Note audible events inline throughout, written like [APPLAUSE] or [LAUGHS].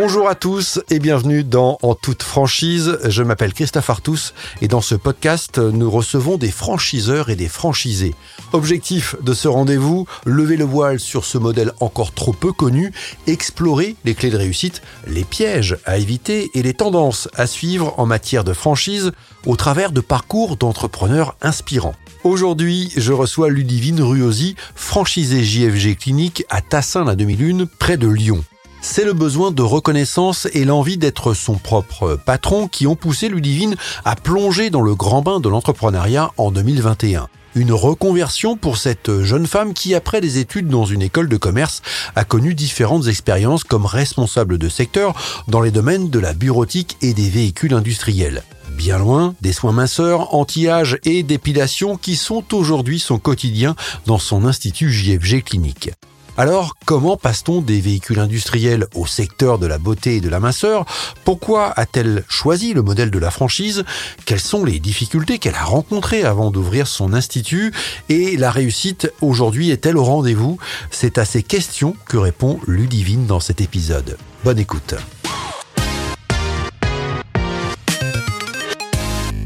Bonjour à tous et bienvenue dans En toute franchise. Je m'appelle Christophe Artus et dans ce podcast, nous recevons des franchiseurs et des franchisés. Objectif de ce rendez-vous, lever le voile sur ce modèle encore trop peu connu, explorer les clés de réussite, les pièges à éviter et les tendances à suivre en matière de franchise au travers de parcours d'entrepreneurs inspirants. Aujourd'hui, je reçois Ludivine Ruosi, franchisée JFG Clinique à Tassin la 2001, près de Lyon. C'est le besoin de reconnaissance et l'envie d'être son propre patron qui ont poussé Ludivine à plonger dans le grand bain de l'entrepreneuriat en 2021. Une reconversion pour cette jeune femme qui, après des études dans une école de commerce, a connu différentes expériences comme responsable de secteur dans les domaines de la bureautique et des véhicules industriels. Bien loin des soins minceurs, anti-âge et d'épilation qui sont aujourd'hui son quotidien dans son institut JFG clinique. Alors, comment passe-t-on des véhicules industriels au secteur de la beauté et de la minceur? Pourquoi a-t-elle choisi le modèle de la franchise? Quelles sont les difficultés qu'elle a rencontrées avant d'ouvrir son institut? Et la réussite aujourd'hui est-elle au rendez-vous? C'est à ces questions que répond Ludivine dans cet épisode. Bonne écoute.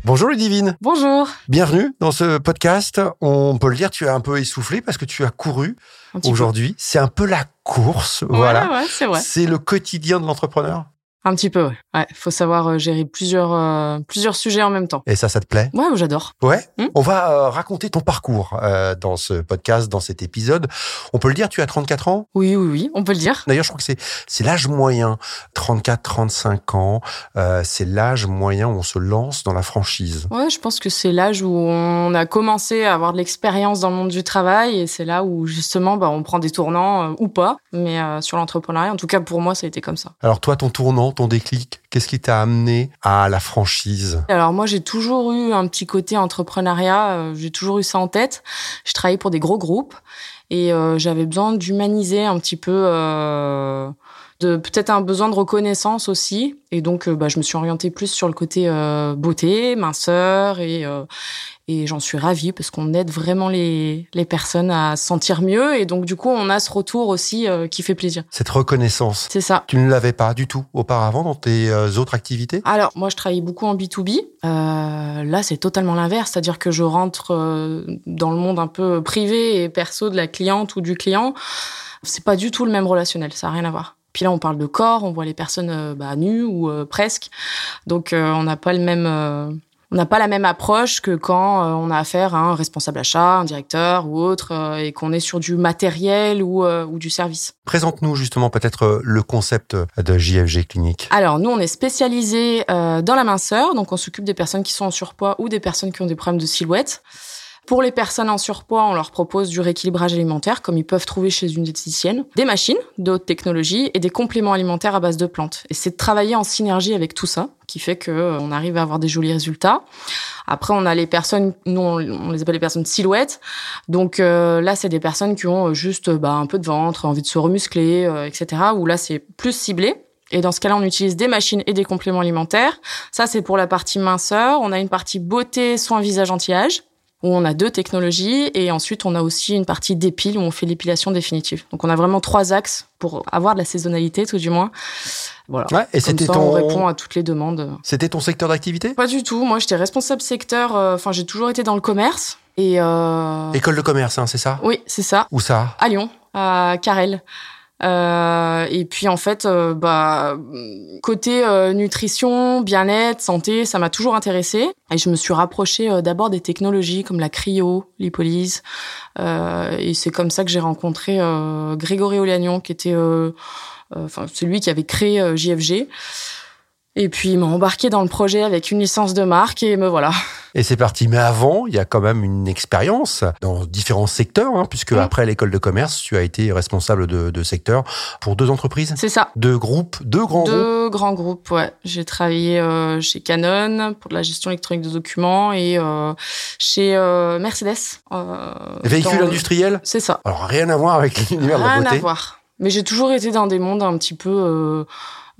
Bonjour Ludivine. Bonjour. Bienvenue dans ce podcast. On peut le dire, tu es un peu essoufflé parce que tu as couru aujourd'hui. C'est un peu la course, voilà. Ouais, c'est le quotidien de l'entrepreneur? Un petit peu, ouais. ouais faut savoir euh, gérer plusieurs euh, plusieurs sujets en même temps. Et ça, ça te plaît? Ouais, j'adore. Ouais. Hmm? On va euh, raconter ton parcours euh, dans ce podcast, dans cet épisode. On peut le dire, tu as 34 ans? Oui, oui, oui, on peut le dire. D'ailleurs, je crois que c'est c'est l'âge moyen, 34, 35 ans. C'est l'âge moyen où on se lance dans la franchise. Ouais, je pense que c'est l'âge où on a commencé à avoir de l'expérience dans le monde du travail et c'est là où justement, bah, on prend des tournants ou pas, mais sur l'entrepreneuriat, en tout cas pour moi, ça a été comme ça. Alors toi, ton tournant ton déclic? Qu'est-ce qui t'a amené à la franchise? Alors moi, j'ai toujours eu un petit côté entrepreneuriat. euh, J'ai toujours eu ça en tête. Je travaillais pour des gros groupes et euh, j'avais besoin d'humaniser un petit peu. Euh, de peut-être un besoin de reconnaissance aussi et donc euh, bah, je me suis orientée plus sur le côté euh, beauté minceur et euh, et j'en suis ravie parce qu'on aide vraiment les les personnes à se sentir mieux et donc du coup on a ce retour aussi euh, qui fait plaisir Cette reconnaissance, c'est ça tu ne l'avais pas du tout auparavant dans tes autres activités? Alors, moi, je travaillais beaucoup en B2B. Euh, là, c'est totalement l'inverse. C'est-à-dire que je rentre dans le monde un peu privé et perso de la cliente ou du client. C'est pas du tout le même relationnel. Ça n'a rien à voir. Puis là, on parle de corps, on voit les personnes euh, bah, nues ou euh, presque. Donc, euh, on n'a pas le même... euh, on n'a pas la même approche que quand on a affaire à un responsable achat, un directeur ou autre, euh, et qu'on est sur du matériel ou, euh, ou du service. Présente-nous justement peut-être le concept de JFG Clinique. Alors, nous, on est spécialisé euh, dans la minceur, donc on s'occupe des personnes qui sont en surpoids ou des personnes qui ont des problèmes de silhouette. Pour les personnes en surpoids, on leur propose du rééquilibrage alimentaire, comme ils peuvent trouver chez une diététicienne, des machines de haute technologie et des compléments alimentaires à base de plantes. Et c'est de travailler en synergie avec tout ça, qui fait que euh, arrive à avoir des jolis résultats. Après, on a les personnes, nous on on les appelle les personnes silhouettes. Donc euh, là, c'est des personnes qui ont euh, juste euh, bah, un peu de ventre, envie de se remuscler, euh, etc. Où là, c'est plus ciblé. Et dans ce cas-là, on utilise des machines et des compléments alimentaires. Ça, c'est pour la partie minceur. On a une partie beauté, soins visage anti-âge où on a deux technologies et ensuite on a aussi une partie d'épile où on fait l'épilation définitive. Donc on a vraiment trois axes pour avoir de la saisonnalité tout du moins. Voilà. Ouais, et c'était ton on répond à toutes les demandes. c'était ton secteur d'activité? Pas du tout. Moi, j'étais responsable secteur. euh, Enfin, j'ai toujours été dans le commerce et euh... École de commerce, hein, c'est ça? Oui, c'est ça. Où ça? À Lyon, à Carrel. Euh, et puis en fait, euh, bah côté euh, nutrition, bien-être, santé, ça m'a toujours intéressé. Et je me suis rapprochée euh, d'abord des technologies comme la cryo, l'hypolyse. Euh, et c'est comme ça que j'ai rencontré Grégory Olagnon, qui était, enfin c'est lui qui avait créé JFG. Et puis il m'a embarqué dans le projet avec une licence de marque et me voilà. Et c'est parti. Mais avant, il y a quand même une expérience dans différents secteurs, hein, puisque Oui. après l'école de commerce, tu as été responsable de, de secteur pour deux entreprises, C'est ça. deux groupes, deux grands groupes. Deux grands groupes, ouais. J'ai travaillé euh, chez Canon pour de la gestion électronique de documents et euh, chez euh, Mercedes. Véhicules industriels C'est ça. Alors rien à voir avec [LAUGHS] l'univers de la Rien à voir. Mais j'ai toujours été dans des mondes un petit peu.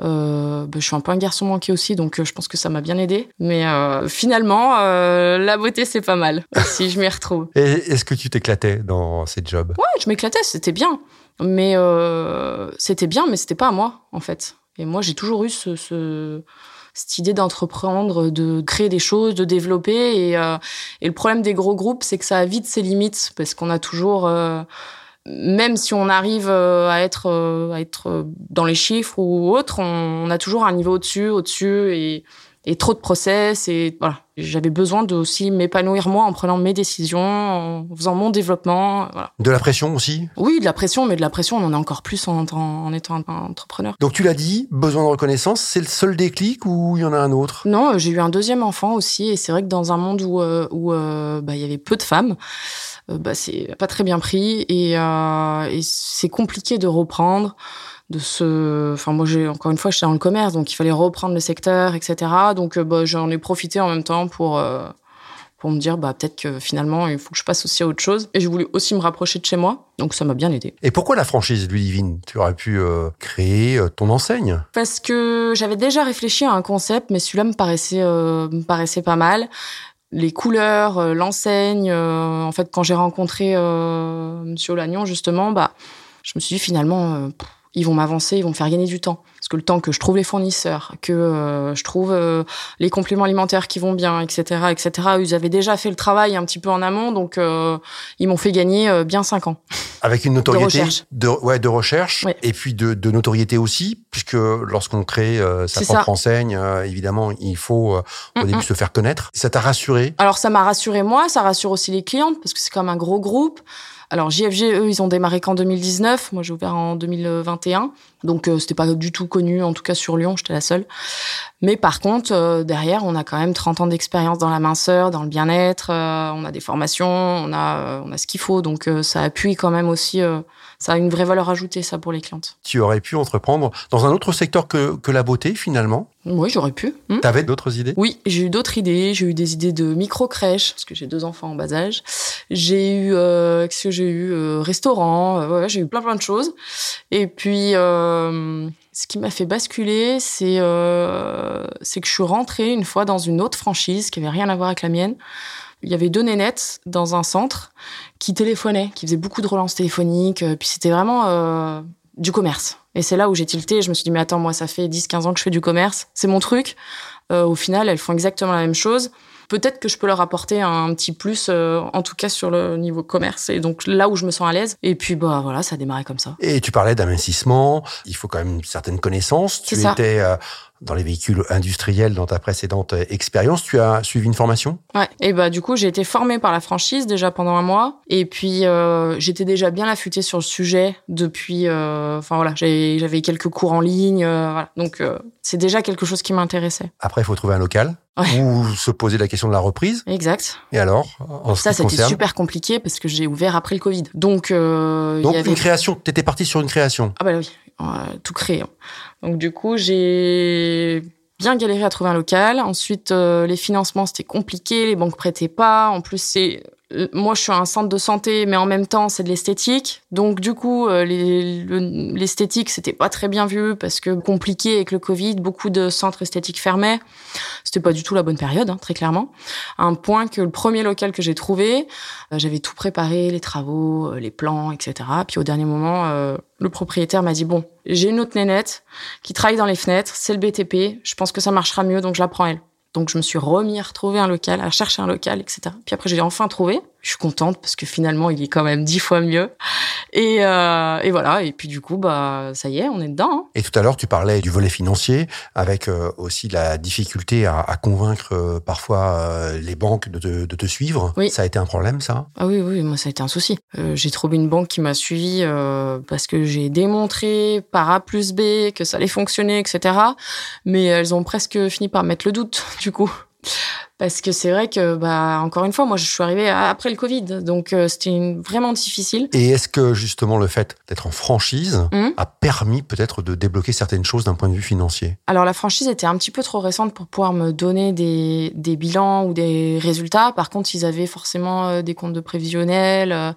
Euh, bah, je suis un peu un garçon manqué aussi, donc euh, je pense que ça m'a bien aidé. Mais euh, finalement, euh, la beauté, c'est pas mal. [LAUGHS] Si je m'y retrouve. Et est-ce que tu t'éclatais dans ces jobs? Ouais, je m'éclatais, c'était bien. Mais euh, c'était bien, mais c'était pas à moi, en fait. Et moi, j'ai toujours eu ce, ce cette idée d'entreprendre, de créer des choses, de développer. Et, euh, et le problème des gros groupes, c'est que ça a vite ses limites parce qu'on a toujours, euh, même si on arrive euh, à être à être dans les chiffres ou autre, on, on a toujours un niveau au-dessus, au-dessus et et trop de process et voilà. J'avais besoin de aussi m'épanouir moi en prenant mes décisions, en faisant mon développement. Voilà. De la pression aussi? Oui, de la pression, mais de la pression, on en a encore plus en, en, en étant un entrepreneur. Donc tu l'as dit, besoin de reconnaissance, c'est le seul déclic ou il y en a un autre? Non, j'ai eu un deuxième enfant aussi, et c'est vrai que dans un monde où euh, où euh, bah, il y avait peu de femmes, euh, bah, c'est pas très bien pris et, euh, et c'est compliqué de reprendre de ce enfin moi j'ai encore une fois j'étais dans le commerce donc il fallait reprendre le secteur etc donc euh, bah, j'en ai profité en même temps pour euh, pour me dire bah peut-être que finalement il faut que je passe aussi à autre chose. Et je voulais aussi me rapprocher de chez moi donc ça m'a bien aidé. Et pourquoi la franchise Ludivine? Tu aurais pu euh, créer ton enseigne? Parce que j'avais déjà réfléchi à un concept mais celui-là me paraissait euh, me paraissait pas mal. Les couleurs, l'enseigne. Euh, en fait, quand j'ai rencontré euh, Monsieur Lagnon, justement, bah, je me suis dit finalement, ils vont m'avancer, ils vont me faire gagner du temps. Parce que le temps que je trouve les fournisseurs, que euh, je trouve euh, les compléments alimentaires qui vont bien, etc., etc., ils avaient déjà fait le travail un petit peu en amont, donc euh, ils m'ont fait gagner euh, bien cinq ans. Avec une notoriété De recherche. de, ouais, de recherche Ouais. et puis de, de notoriété aussi, puisque lorsqu'on crée euh, sa propre ça. enseigne, euh, évidemment, il faut euh, au Mm, début mm. se faire connaître. Ça t'a rassuré? Alors ça m'a rassuré moi, ça rassure aussi les clientes parce que c'est comme un gros groupe. Alors JFG eux ils ont démarré qu'en 2019, moi j'ai ouvert en 2021. Donc euh, c'était pas du tout connu en tout cas sur Lyon, j'étais la seule. Mais par contre euh, derrière, on a quand même 30 ans d'expérience dans la minceur, dans le bien-être, euh, on a des formations, on a euh, on a ce qu'il faut donc ça appuie quand même aussi ça a une vraie valeur ajoutée ça pour les clientes. Tu aurais pu entreprendre dans un autre secteur que, que la beauté, finalement? Oui, j'aurais pu. Hmm. T'avais d'autres idées? Oui, j'ai eu d'autres idées. J'ai eu des idées de micro-crèche, parce que j'ai deux enfants en bas âge. J'ai eu, qu'est-ce que j'ai eu? Restaurant, ouais, j'ai eu plein plein de choses. Et puis, euh, ce qui m'a fait basculer, c'est euh, c'est que je suis rentrée une fois dans une autre franchise qui avait rien à voir avec la mienne. Il y avait deux nénettes dans un centre qui téléphonaient, qui faisaient beaucoup de relances téléphoniques. euh, Puis c'était vraiment euh, du commerce. Et c'est là où j'ai tilté. Je me suis dit, mais attends, moi, ça fait 10-15 ans que je fais du commerce. C'est mon truc. Euh, au final, elles font exactement la même chose. Peut-être que je peux leur apporter un petit plus, euh, en tout cas sur le niveau commerce. Et donc là où je me sens à l'aise. Et puis, bah voilà, ça a démarré comme ça. Et tu parlais d'investissement, il faut quand même une certaine connaissance. Tu ça. étais euh, dans les véhicules industriels dans ta précédente euh, expérience. Tu as suivi une formation? Ouais. Et bah du coup, j'ai été formée par la franchise déjà pendant un mois. Et puis euh, j'étais déjà bien affûtée sur le sujet depuis. euh, Enfin voilà, j'avais quelques cours en ligne. euh, voilà. Donc c'est déjà quelque chose qui m'intéressait. Après, il faut trouver un local Ouais. ou se poser la question de la reprise. Exact. Et alors, en Ça, c'était concerne? super compliqué parce que j'ai ouvert après le Covid. Donc, euh, Donc y avait une création, tu étais parti sur une création? Ah bah oui, tout créé. Donc du coup, j'ai bien galéré à trouver un local. Ensuite, euh, les financements, c'était compliqué, les banques prêtaient pas. En plus, c'est euh, moi, je suis un centre de santé, mais en même temps, c'est de l'esthétique. Donc du coup, euh, les- le- l'esthétique, c'était pas très bien vu parce que compliqué avec le Covid, beaucoup de centres esthétiques fermaient. C'était pas du tout la bonne période, hein, très clairement. Un point que le premier local que j'ai trouvé, euh, j'avais tout préparé, les travaux, euh, les plans, etc. Puis au dernier moment, le propriétaire m'a dit bon, j'ai une autre nénette qui travaille dans les fenêtres, c'est le BTP, je pense que ça marchera mieux, donc je la prends elle. Donc je me suis remis à retrouver un local, à chercher un local, etc. Puis après j'ai enfin trouvé. Je suis contente parce que finalement il est quand même dix fois mieux. Et, euh, et voilà. Et puis du coup bah ça y est, on est dedans. hein. Et tout à l'heure, tu parlais du volet financier, avec euh, aussi la difficulté à, à convaincre euh, parfois les banques de te, de te suivre. Oui. Ça a été un problème, ça? Ah oui, oui, moi ça a été un souci. J'ai trouvé une banque qui m'a suivi parce que j'ai démontré par A plus B que ça allait fonctionner, etc. Mais elles ont presque fini par mettre le doute, [LAUGHS] du coup. Parce que c'est vrai que, bah, encore une fois, moi je suis arrivée après le Covid, donc euh, c'était vraiment difficile. Et est-ce que justement le fait d'être en franchise Mhm. a permis peut-être de débloquer certaines choses d'un point de vue financier? Alors la franchise était un petit peu trop récente pour pouvoir me donner des, des bilans ou des résultats. Par contre, ils avaient forcément euh, des comptes de prévisionnels. euh,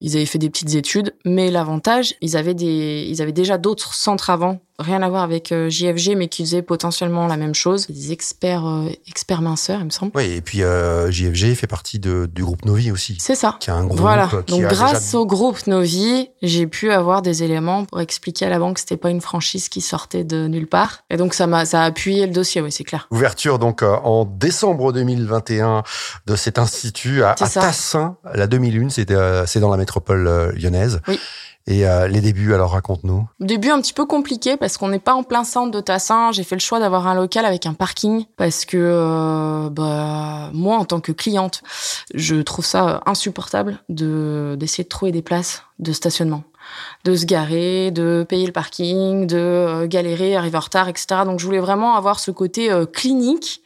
ils avaient fait des petites études, mais l'avantage, ils avaient des, ils avaient déjà d'autres centres avant rien à voir avec euh, JFG, mais qui faisaient potentiellement la même chose. Des experts, euh, experts minceurs, il me semble. Oui, et puis euh, JFG fait partie de, du groupe Novi aussi. C'est ça. Qui a un groupe Voilà. qui Donc grâce déjà- au groupe Novi, j'ai pu avoir des éléments pour expliquer à la banque que c'était pas une franchise qui sortait de nulle part. Et donc ça m'a ça a appuyé le dossier, oui, c'est clair. Ouverture donc euh, en décembre 2021 de cet institut à, à. Tassin, la 2001, c'est euh, c'est dans la métropole euh, lyonnaise. Oui. Et euh, les débuts, alors raconte-nous. Début un petit peu compliqué parce qu'on n'est pas en plein centre de Tassin. J'ai fait le choix d'avoir un local avec un parking parce que euh, bah, moi en tant que cliente, je trouve ça insupportable de d'essayer de trouver des places de stationnement, de se garer, de payer le parking, de euh, galérer, arriver en retard, etc. Donc je voulais vraiment avoir ce côté euh, clinique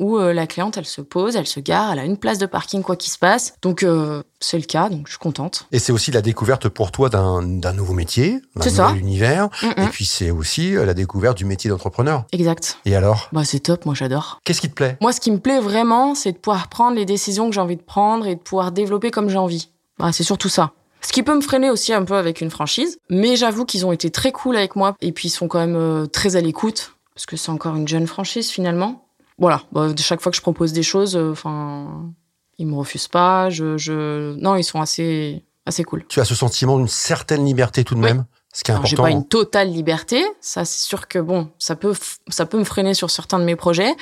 où euh, la cliente elle se pose, elle se gare, elle a une place de parking quoi qu'il se passe. Donc euh, c'est le cas, donc je suis contente. Et c'est aussi la découverte pour toi d'un nouveau métier, d'un nouvel univers. Mm, Et mm. puis c'est aussi euh, la découverte du métier d'entrepreneur. Exact. Et alors, Bah c'est top, moi j'adore. qu'est-ce qui te plaît? Moi, ce qui me plaît vraiment, c'est de pouvoir prendre les décisions que j'ai envie de prendre et de pouvoir développer comme j'ai envie. Bah, c'est surtout ça. Ce qui peut me freiner aussi un peu avec une franchise, mais j'avoue qu'ils ont été très cool avec moi et puis ils sont quand même très à l'écoute parce que c'est encore une jeune franchise finalement. Voilà, bah, chaque fois que je propose des choses, euh, enfin, ils me refusent pas. Je, je, non, ils sont assez, assez cool. Tu as ce sentiment d'une certaine liberté tout de Oui. même, ce qui est Alors, j'ai important. pas une totale liberté, ça c'est sûr que bon, ça peut ça peut me freiner sur certains de mes projets,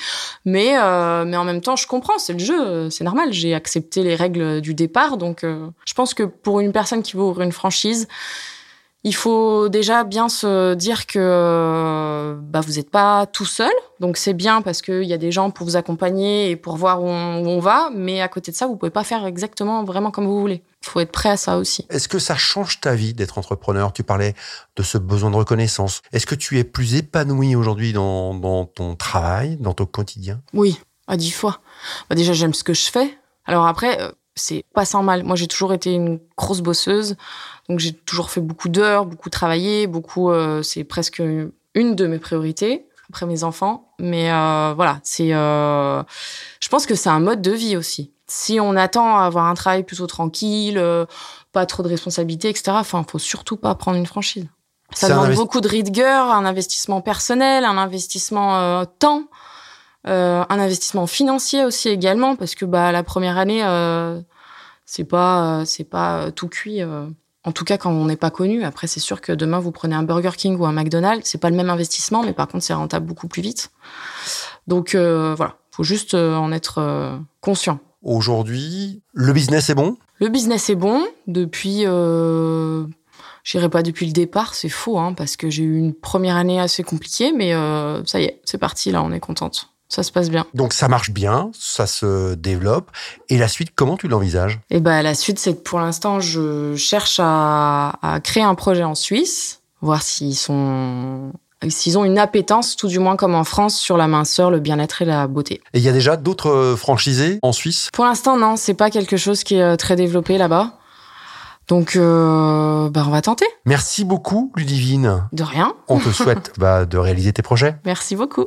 mais euh, mais en même temps, je comprends, c'est le jeu, euh, c'est normal, j'ai accepté les règles du départ donc euh, je pense que pour une personne qui veut ouvrir une franchise, il faut déjà bien se dire que euh, bah vous n'êtes pas tout seul, donc c'est bien parce qu'il y a des gens pour vous accompagner et pour voir où on, où on va, mais à côté de ça, vous pouvez pas faire exactement vraiment comme vous voulez. Il faut être prêt à ça aussi. Est-ce que ça change ta vie d'être entrepreneur? Tu parlais de ce besoin de reconnaissance. Est-ce que tu es plus épanoui aujourd'hui dans, dans ton travail, dans ton quotidien? Oui, à dix fois. Bah déjà, j'aime ce que je fais. Alors après, euh, c'est pas sans mal. Moi, j'ai toujours été une grosse bosseuse. Donc, j'ai toujours fait beaucoup d'heures, beaucoup travaillé, beaucoup. euh, c'est presque une de mes priorités après mes enfants. Mais euh, voilà, c'est. euh, je pense que c'est un mode de vie aussi. Si on attend à avoir un travail plutôt tranquille, pas trop de responsabilités, etc. Enfin, faut surtout pas prendre une franchise. Ça demande investi- beaucoup de rigueur, un investissement personnel, un investissement temps. Euh, un investissement financier aussi également parce que bah la première année euh, c'est pas euh, c'est pas tout cuit euh. en tout cas quand on n'est pas connu. Après c'est sûr que demain vous prenez un Burger King ou un McDonald's c'est pas le même investissement mais par contre c'est rentable beaucoup plus vite. Donc euh, voilà. Faut juste euh, en être euh, conscient. Aujourd'hui, le business est bon? Le business est bon. Depuis euh, je dirais pas depuis le départ c'est faux hein, parce que j'ai eu une première année assez compliquée mais euh, ça y est c'est parti là on est contente ça se passe bien Donc ça marche bien, ça se développe. Et la suite, comment tu l'envisages? Et ben la suite, c'est que pour l'instant, je cherche à, à créer un projet en Suisse, voir s'ils sont s'ils ont une appétence, tout du moins comme en France, sur la minceur, le bien-être et la beauté. Et il y a déjà d'autres franchisés en Suisse? Pour l'instant, non, c'est pas quelque chose qui est euh, très développé là-bas. Donc, euh, bah, on va tenter. Merci beaucoup, Ludivine. De rien. On te souhaite [LAUGHS] bah, de réaliser tes projets. Merci beaucoup.